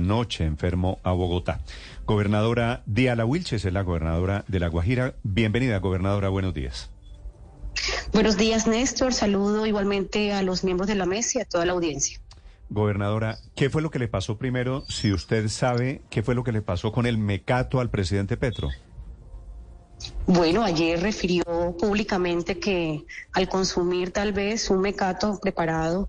anoche enfermo a Bogotá. Gobernadora Diala Wilches es la gobernadora de La Guajira. Bienvenida, gobernadora. Buenos días. Buenos días, Néstor. Saludo igualmente a los miembros de la mesa y a toda la audiencia. Gobernadora, ¿qué fue lo que le pasó primero? Si usted sabe qué fue lo que le pasó con el mecato al presidente Petro. Bueno, ayer refirió públicamente que al consumir tal vez un mecato preparado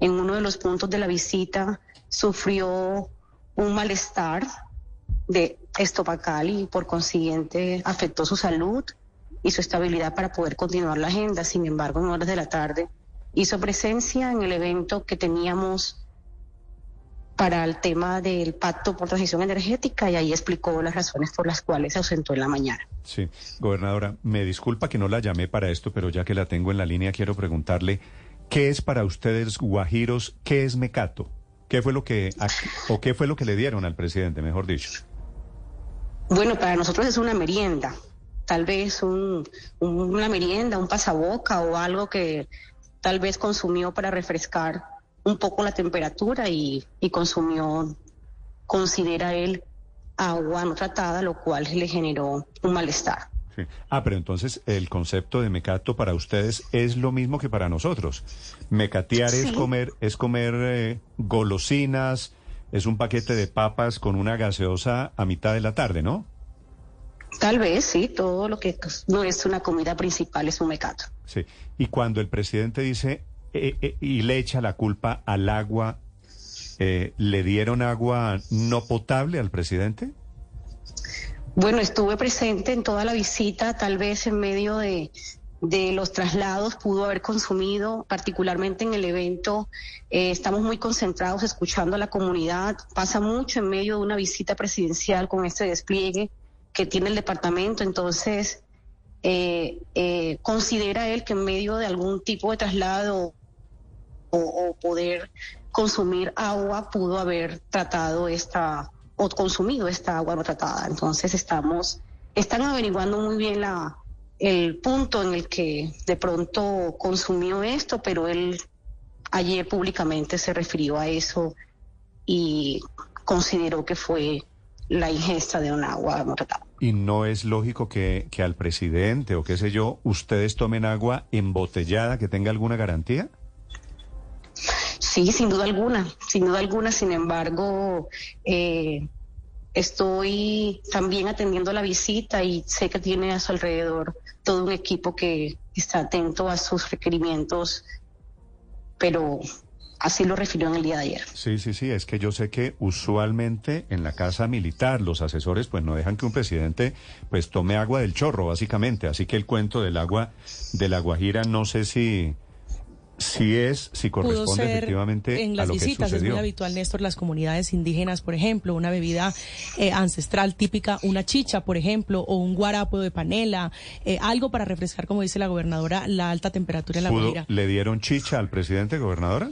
en uno de los puntos de la visita sufrió un malestar de estomacal y por consiguiente afectó su salud y su estabilidad para poder continuar la agenda. Sin embargo, en horas de la tarde hizo presencia en el evento que teníamos para el tema del pacto por transición energética y ahí explicó las razones por las cuales se ausentó en la mañana. Sí, gobernadora, me disculpa que no la llamé para esto, pero ya que la tengo en la línea quiero preguntarle, ¿qué es para ustedes guajiros, qué es mecato? ¿Qué fue lo que o qué fue lo que le dieron al presidente, mejor dicho? Bueno, para nosotros es una merienda, tal vez un, una merienda, un pasaboca o algo que tal vez consumió para refrescar un poco la temperatura y, consumió, considera él, agua no tratada, lo cual le generó un malestar. Ah, pero entonces el concepto de mecato para ustedes es lo mismo que para nosotros. Mecatear es comer, es comer eh, golosinas, es un paquete de papas con una gaseosa a mitad de la tarde, ¿no? Tal vez, sí, todo lo que no es una comida principal es un mecato. Sí, y cuando el presidente dice eh, eh, y le echa la culpa al agua. Eh, ¿Le dieron agua no potable al presidente? Bueno, estuve presente en toda la visita, tal vez en medio de, de los traslados pudo haber consumido, particularmente en el evento. estamos muy concentrados escuchando a la comunidad. Pasa mucho en medio de una visita presidencial con este despliegue que tiene el departamento. Entonces, considera él que en medio de algún tipo de traslado o, poder consumir agua pudo haber tratado esta o consumido esta agua no tratada. Entonces estamos, están averiguando muy bien la, el punto en el que de pronto consumió esto, pero él ayer públicamente se refirió a eso y consideró que fue la ingesta de un agua no tratada. ¿Y no es lógico que, que al presidente o qué sé yo, ustedes tomen agua embotellada que tenga alguna garantía? Sí, sin duda alguna, sin duda alguna. Sin embargo, eh, estoy también atendiendo la visita y sé que tiene a su alrededor todo un equipo que está atento a sus requerimientos, pero así lo refirió en el día de ayer. Sí, sí, sí, es que yo sé que usualmente en la casa militar los asesores pues no dejan que un presidente pues tome agua del chorro, básicamente, así que el cuento del agua de la Guajira no sé si si es, si corresponde efectivamente en las a lo visitas, que Es muy habitual, Néstor, las comunidades indígenas, por ejemplo, una bebida eh, ancestral típica, una chicha, por ejemplo, o un guarapo de panela, eh, algo para refrescar, como dice la gobernadora, la alta temperatura en la Guajira. ¿Le dieron chicha al presidente, gobernadora?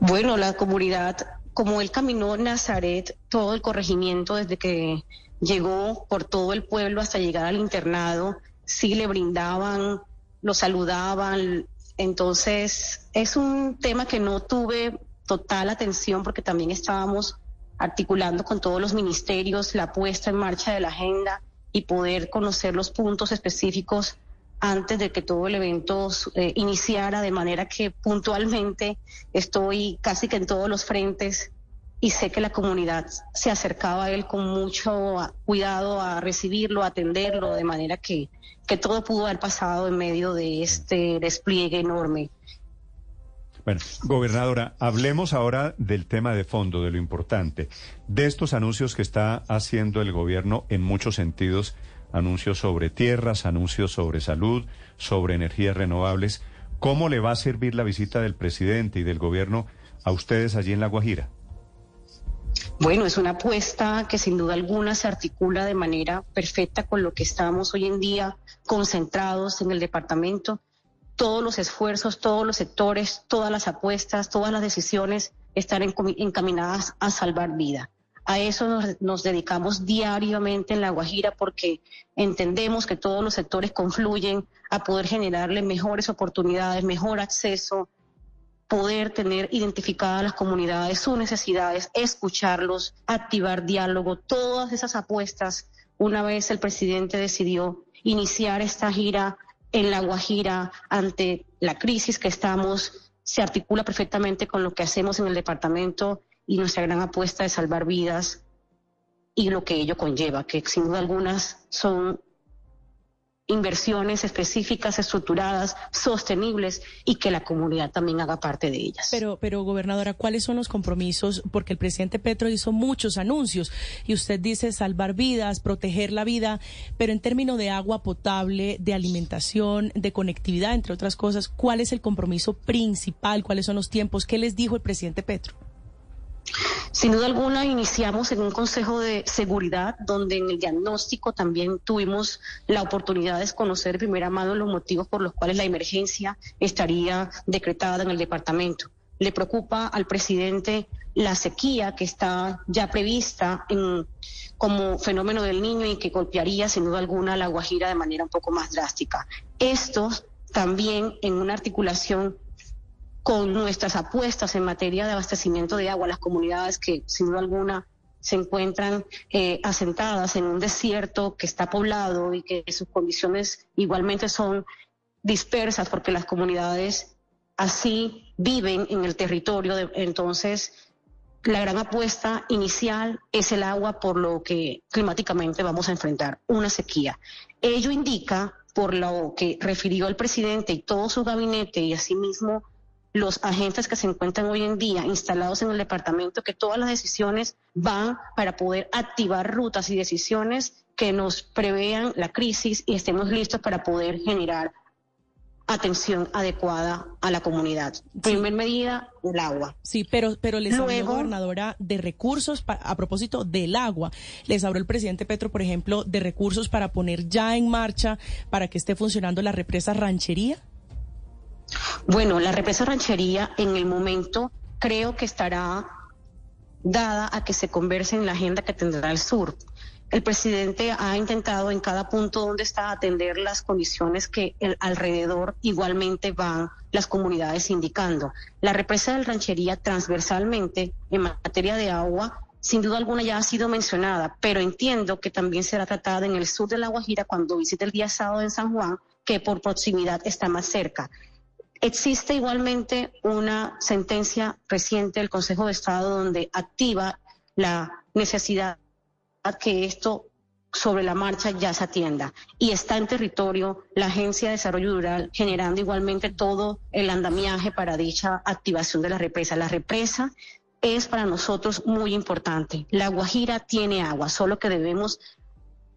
Bueno, la comunidad, como él caminó en Nazaret, todo el corregimiento desde que llegó por todo el pueblo hasta llegar al internado, sí le brindaban lo saludaban. Entonces, es un tema que no tuve total atención porque también estábamos articulando con todos los ministerios la puesta en marcha de la agenda y poder conocer los puntos específicos antes de que todo el evento eh, iniciara, de manera que puntualmente estoy casi que en todos los frentes y sé que la comunidad se acercaba a él con mucho cuidado a recibirlo, a atenderlo, de manera que, que todo pudo haber pasado en medio de este despliegue enorme. Bueno, gobernadora, hablemos ahora del tema de fondo, de lo importante, de estos anuncios que está haciendo el gobierno en muchos sentidos, anuncios sobre tierras, anuncios sobre salud, sobre energías renovables. ¿Cómo le va a servir la visita del presidente y del gobierno a ustedes allí en La Guajira? Bueno, es una apuesta que sin duda alguna se articula de manera perfecta con lo que estamos hoy en día concentrados en el departamento. Todos los esfuerzos, todos los sectores, todas las apuestas, todas las decisiones están encaminadas a salvar vida. A eso nos, nos, dedicamos diariamente en La Guajira porque entendemos que todos los sectores confluyen a poder generarle mejores oportunidades, mejor acceso poder tener identificadas las comunidades, sus necesidades, escucharlos, activar diálogo, todas esas apuestas. Una vez el presidente decidió iniciar esta gira en La Guajira ante la crisis que estamos, se articula perfectamente con lo que hacemos en el departamento y nuestra gran apuesta de salvar vidas y lo que ello conlleva, que sin duda algunas son inversiones específicas, estructuradas, sostenibles y que la comunidad también haga parte de ellas. Pero, pero gobernadora, ¿cuáles son los compromisos? Porque el presidente Petro hizo muchos anuncios y usted dice salvar vidas, proteger la vida, pero en términos de agua potable, de alimentación, de conectividad, entre otras cosas, ¿cuál es el compromiso principal? ¿Cuáles son los tiempos? ¿Qué les dijo el presidente Petro? Sin duda alguna, iniciamos en un Consejo de Seguridad donde en el diagnóstico también tuvimos la oportunidad de conocer de primera mano los motivos por los cuales la emergencia estaría decretada en el departamento. Le preocupa al presidente la sequía que está ya prevista como fenómeno del niño y que golpearía sin duda alguna a la Guajira de manera un poco más drástica. Esto también en una articulación con nuestras apuestas en materia de abastecimiento de agua, las comunidades que sin duda alguna se encuentran eh, asentadas en un desierto que está poblado y que sus condiciones igualmente son dispersas porque las comunidades así viven en el territorio. entonces, la gran apuesta inicial es el agua por lo que climáticamente vamos a enfrentar, una sequía. Ello indica, por lo que refirió el presidente y todo su gabinete y asimismo los agentes que se encuentran hoy en día instalados en el departamento, que todas las decisiones van para poder activar rutas y decisiones que nos prevean la crisis y estemos listos para poder generar atención adecuada a la comunidad. Primer medida, el agua. Sí, pero, pero les habló, gobernadora, de recursos, a propósito del agua. Les habló el presidente Petro, por ejemplo, de recursos para poner ya en marcha, para que esté funcionando la represa ranchería. Bueno, la represa ranchería en el momento creo que estará dada a que se converse en la agenda que tendrá el sur. El presidente ha intentado en cada punto donde está atender las condiciones que alrededor igualmente van las comunidades indicando. La represa del ranchería transversalmente en materia de agua sin duda alguna ya ha sido mencionada, pero entiendo que también será tratada en el sur de La Guajira cuando visite el día sábado en San Juan, que por proximidad está más cerca. Existe igualmente una sentencia reciente del Consejo de Estado donde activa la necesidad que esto sobre la marcha ya se atienda. Y está en territorio la Agencia de Desarrollo Rural generando igualmente todo el andamiaje para dicha activación de la represa. La represa es para nosotros muy importante. La Guajira tiene agua, solo que debemos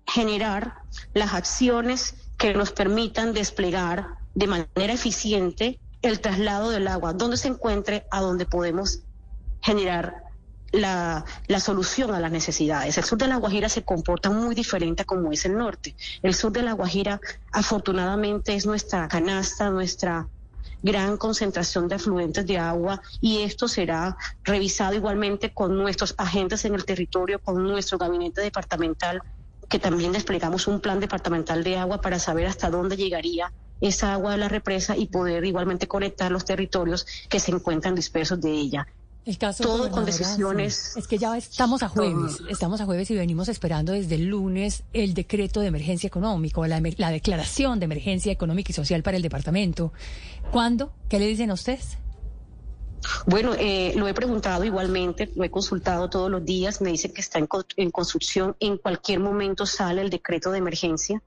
generar las acciones que nos permitan desplegar de manera eficiente el traslado del agua, donde se encuentre, a donde podemos generar la, la, solución a las necesidades. El sur de la Guajira se comporta muy diferente a como es el norte. El sur de la Guajira, afortunadamente, es nuestra canasta, nuestra gran concentración de afluentes de agua y esto será revisado igualmente con nuestros agentes en el territorio, con nuestro gabinete departamental, que también desplegamos un plan departamental de agua para saber hasta dónde llegaría esa agua de la represa y poder igualmente conectar los territorios que se encuentran dispersos de ella. El caso todo con decisiones. Es que ya estamos a jueves, estamos a jueves y venimos esperando desde el lunes el decreto de emergencia económica, la, la declaración de emergencia económica y social para el departamento. ¿Cuándo? ¿Qué le dicen a ustedes? Bueno, eh, lo he preguntado igualmente, lo he consultado todos los días, me dicen que está en construcción, en cualquier momento sale el decreto de emergencia.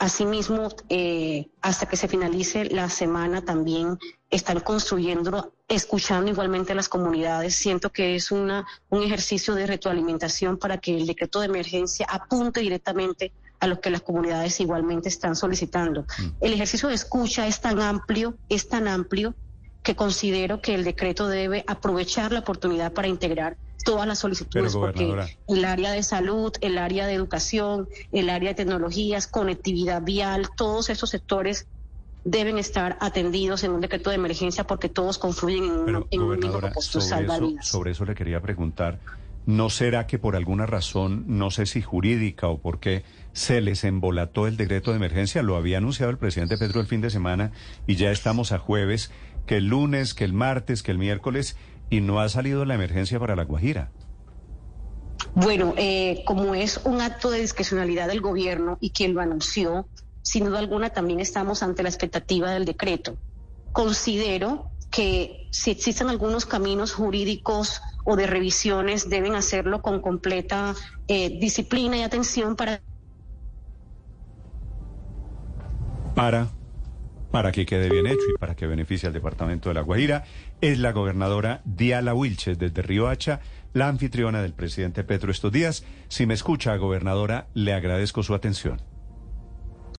Asimismo, eh, hasta que se finalice la semana también están construyendo, escuchando igualmente a las comunidades. Siento que es una, un ejercicio de retroalimentación para que el decreto de emergencia apunte directamente a lo que las comunidades igualmente están solicitando. Mm. El ejercicio de escucha es tan amplio, es tan amplio que considero que el decreto debe aprovechar la oportunidad para integrar todas las solicitudes, porque el área de salud, el área de educación, el área de tecnologías, conectividad vial, todos esos sectores deben estar atendidos en un decreto de emergencia porque todos confluyen en, un, en un mismo propósito sobre sobre eso le quería preguntar, ¿no será que por alguna razón, no sé si jurídica o por qué, se les embolató el decreto de emergencia? Lo había anunciado el presidente Pedro el fin de semana y ya estamos a jueves que el lunes, que el martes, que el miércoles, y no ha salido la emergencia para La Guajira. Bueno, eh, como es un acto de discrecionalidad del gobierno y quien lo anunció, sin duda alguna también estamos ante la expectativa del decreto. Considero que si existen algunos caminos jurídicos o de revisiones, deben hacerlo con completa eh, disciplina y atención para... Para para que quede bien hecho y para que beneficie al departamento de La Guajira, es la gobernadora Diala Wilches desde Río Hacha, la anfitriona del presidente Petro estos días. Si me escucha, gobernadora, le agradezco su atención.